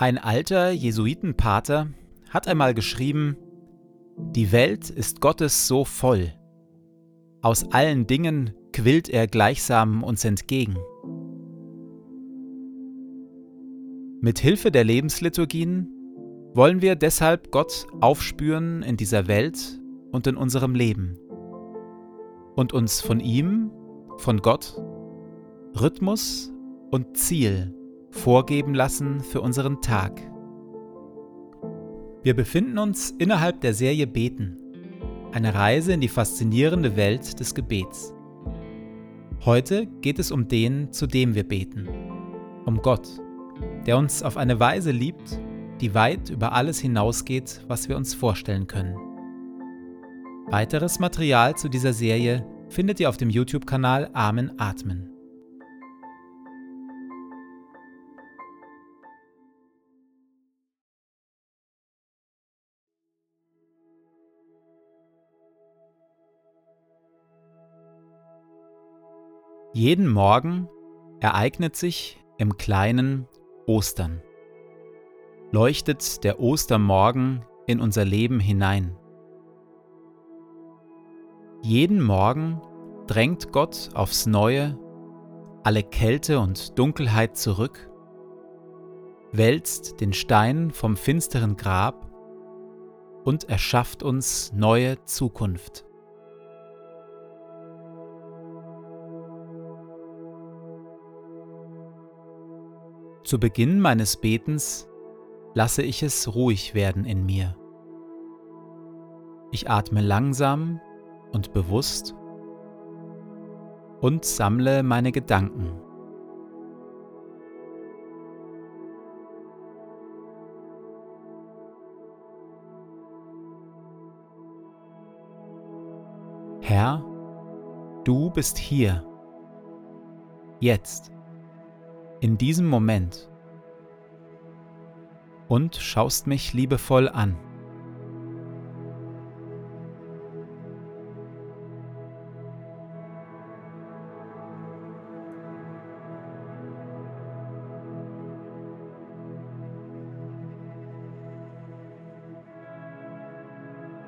Ein alter Jesuitenpater hat einmal geschrieben, die Welt ist Gottes so voll. Aus allen Dingen quillt er gleichsam uns entgegen. Mit Hilfe der Lebensliturgien wollen wir deshalb Gott aufspüren in dieser Welt und in unserem Leben und uns von ihm, von Gott, Rhythmus und Ziel vorgeben lassen für unseren Tag. Wir befinden uns innerhalb der Serie Beten, eine Reise in die faszinierende Welt des Gebets. Heute geht es um den, zu dem wir beten, um Gott, der uns auf eine Weise liebt, die weit über alles hinausgeht, was wir uns vorstellen können. Weiteres Material zu dieser Serie findet ihr auf dem YouTube-Kanal Amen Atmen. Jeden Morgen ereignet sich im kleinen Ostern. Leuchtet der Ostermorgen in unser Leben hinein. Jeden Morgen drängt Gott aufs Neue alle Kälte und Dunkelheit zurück, wälzt den Stein vom finsteren Grab und erschafft uns neue Zukunft. Zu Beginn meines Betens lasse ich es ruhig werden in mir. Ich atme langsam und bewusst und sammle meine Gedanken. Herr, du bist hier, jetzt in diesem Moment. Und schaust mich liebevoll an.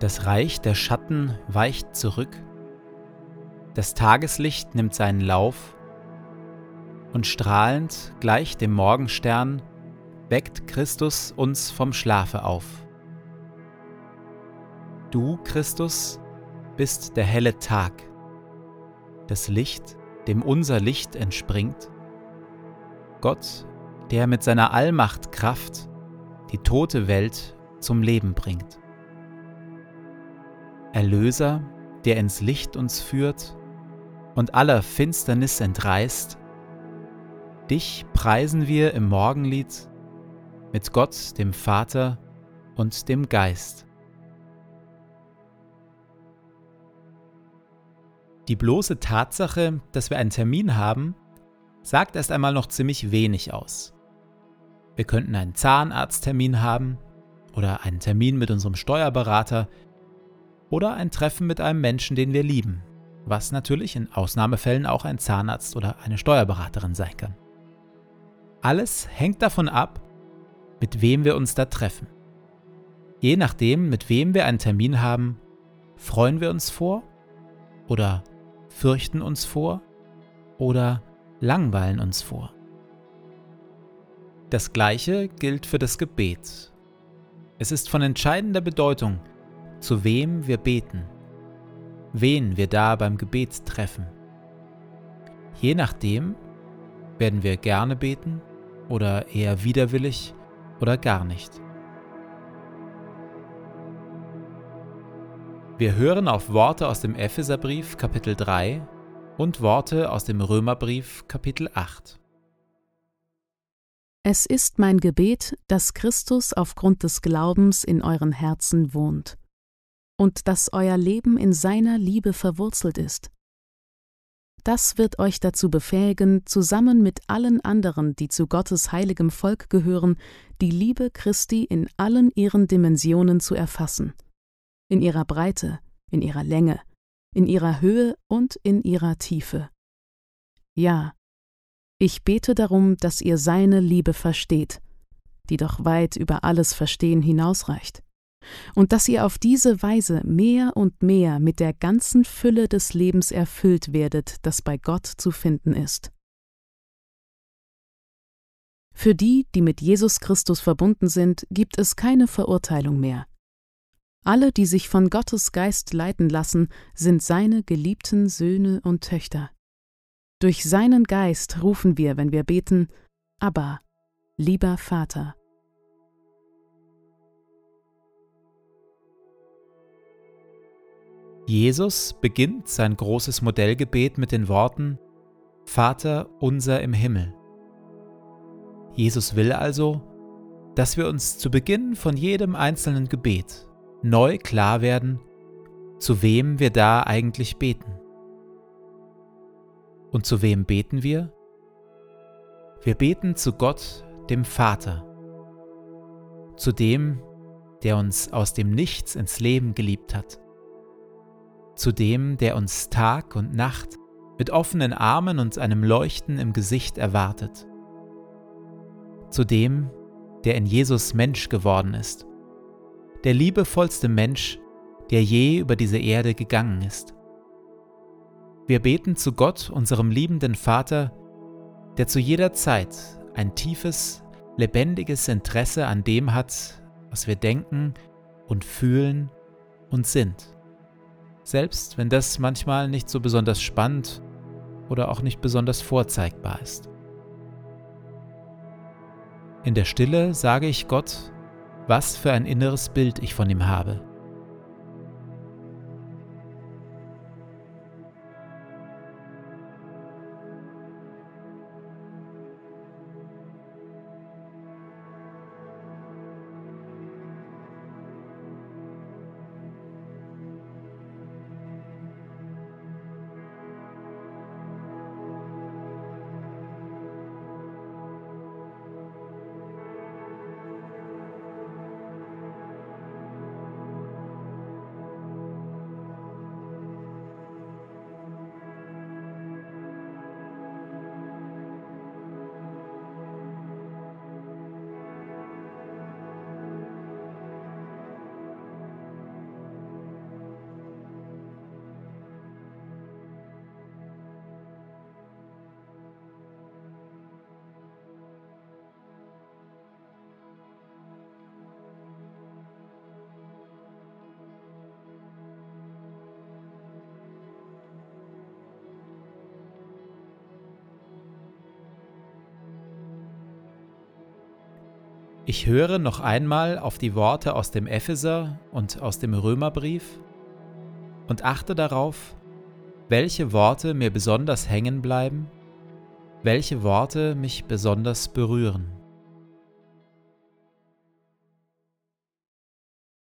Das Reich der Schatten weicht zurück, das Tageslicht nimmt seinen Lauf und strahlend gleich dem Morgenstern weckt Christus uns vom Schlafe auf. Du, Christus, bist der helle Tag, das Licht, dem unser Licht entspringt, Gott, der mit seiner Allmacht Kraft die tote Welt zum Leben bringt. Erlöser, der ins Licht uns führt und aller Finsternis entreißt, Dich preisen wir im Morgenlied mit Gott, dem Vater und dem Geist. Die bloße Tatsache, dass wir einen Termin haben, sagt erst einmal noch ziemlich wenig aus. Wir könnten einen Zahnarzttermin haben oder einen Termin mit unserem Steuerberater oder ein Treffen mit einem Menschen, den wir lieben, was natürlich in Ausnahmefällen auch ein Zahnarzt oder eine Steuerberaterin sein kann. Alles hängt davon ab, mit wem wir uns da treffen. Je nachdem, mit wem wir einen Termin haben, freuen wir uns vor oder fürchten uns vor oder langweilen uns vor. Das Gleiche gilt für das Gebet. Es ist von entscheidender Bedeutung, zu wem wir beten, wen wir da beim Gebet treffen. Je nachdem werden wir gerne beten oder eher widerwillig oder gar nicht. Wir hören auf Worte aus dem Epheserbrief Kapitel 3 und Worte aus dem Römerbrief Kapitel 8. Es ist mein Gebet, dass Christus aufgrund des Glaubens in euren Herzen wohnt und dass euer Leben in seiner Liebe verwurzelt ist das wird euch dazu befähigen, zusammen mit allen anderen, die zu Gottes heiligem Volk gehören, die Liebe Christi in allen ihren Dimensionen zu erfassen. In ihrer Breite, in ihrer Länge, in ihrer Höhe und in ihrer Tiefe. Ja, ich bete darum, dass ihr seine Liebe versteht, die doch weit über alles Verstehen hinausreicht, und dass ihr auf diese Weise mehr und mehr mit der ganzen Fülle des Lebens erfüllt werdet, das bei Gott zu finden ist. Für die, die mit Jesus Christus verbunden sind, gibt es keine Verurteilung mehr. Alle, die sich von Gottes Geist leiten lassen, sind seine geliebten Söhne und Töchter. Durch seinen Geist rufen wir, wenn wir beten, Abba, lieber Vater. Jesus beginnt sein großes Modellgebet mit den Worten Vater unser im Himmel. Jesus will also, dass wir uns zu Beginn von jedem einzelnen Gebet neu klar werden, zu wem wir da eigentlich beten. Und zu wem beten wir? Wir beten zu Gott, dem Vater, zu dem, der uns aus dem Nichts ins Leben geliebt hat zu dem, der uns Tag und Nacht mit offenen Armen und einem Leuchten im Gesicht erwartet, zu dem, der in Jesus Mensch geworden ist, der liebevollste Mensch, der je über diese Erde gegangen ist. Wir beten zu Gott, unserem liebenden Vater, der zu jeder Zeit ein tiefes, lebendiges Interesse an dem hat, was wir denken und fühlen und sind selbst wenn das manchmal nicht so besonders spannend oder auch nicht besonders vorzeigbar ist. In der Stille sage ich Gott, was für ein inneres Bild ich von ihm habe. Ich höre noch einmal auf die Worte aus dem Epheser und aus dem Römerbrief und achte darauf, welche Worte mir besonders hängen bleiben, welche Worte mich besonders berühren.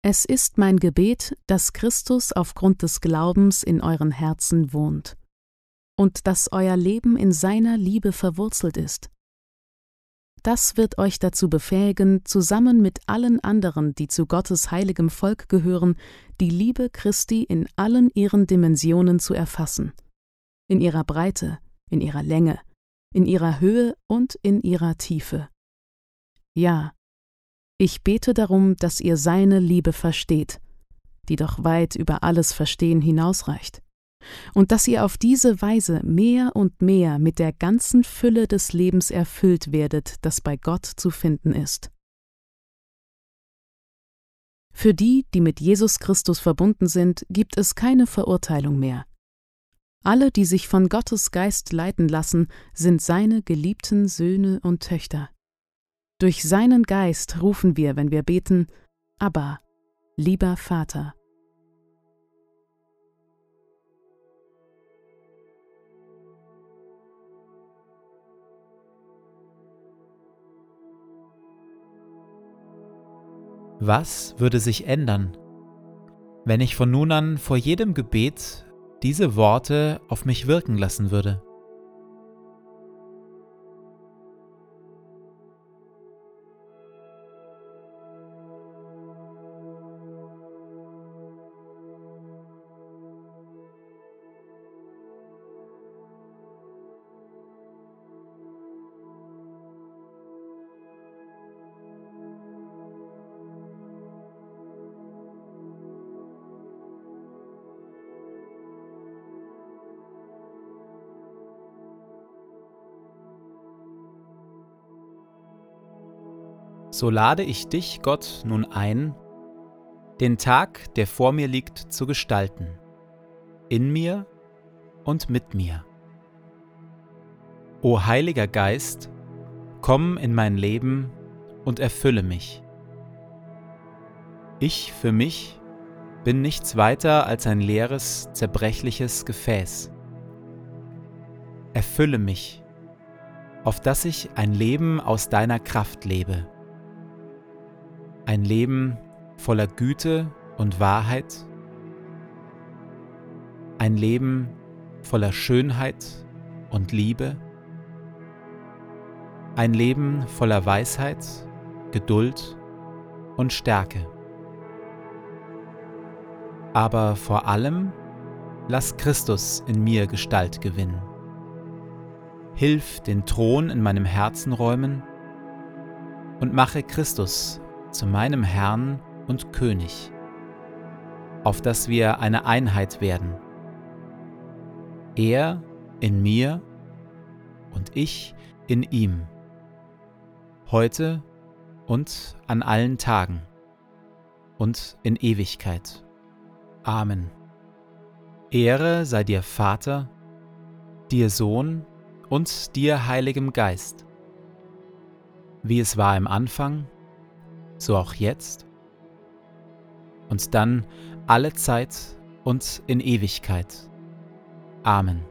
Es ist mein Gebet, dass Christus aufgrund des Glaubens in euren Herzen wohnt und dass euer Leben in seiner Liebe verwurzelt ist das wird euch dazu befähigen, zusammen mit allen anderen, die zu Gottes heiligem Volk gehören, die Liebe Christi in allen ihren Dimensionen zu erfassen. In ihrer Breite, in ihrer Länge, in ihrer Höhe und in ihrer Tiefe. Ja, ich bete darum, dass ihr seine Liebe versteht, die doch weit über alles Verstehen hinausreicht und dass ihr auf diese Weise mehr und mehr mit der ganzen Fülle des Lebens erfüllt werdet, das bei Gott zu finden ist. Für die, die mit Jesus Christus verbunden sind, gibt es keine Verurteilung mehr. Alle, die sich von Gottes Geist leiten lassen, sind seine geliebten Söhne und Töchter. Durch seinen Geist rufen wir, wenn wir beten, Abba, lieber Vater. Was würde sich ändern, wenn ich von nun an vor jedem Gebet diese Worte auf mich wirken lassen würde? So lade ich dich, Gott, nun ein, den Tag, der vor mir liegt, zu gestalten, in mir und mit mir. O Heiliger Geist, komm in mein Leben und erfülle mich. Ich für mich bin nichts weiter als ein leeres, zerbrechliches Gefäß. Erfülle mich, auf dass ich ein Leben aus deiner Kraft lebe ein Leben voller Güte und Wahrheit. Ein Leben voller Schönheit und Liebe. Ein Leben voller Weisheit, Geduld und Stärke. Aber vor allem lass Christus in mir Gestalt gewinnen. Hilf den Thron in meinem Herzen räumen und mache Christus zu meinem Herrn und König, auf dass wir eine Einheit werden. Er in mir und ich in ihm, heute und an allen Tagen und in Ewigkeit. Amen. Ehre sei dir Vater, dir Sohn und dir Heiligem Geist, wie es war im Anfang, so auch jetzt und dann alle Zeit und in Ewigkeit. Amen.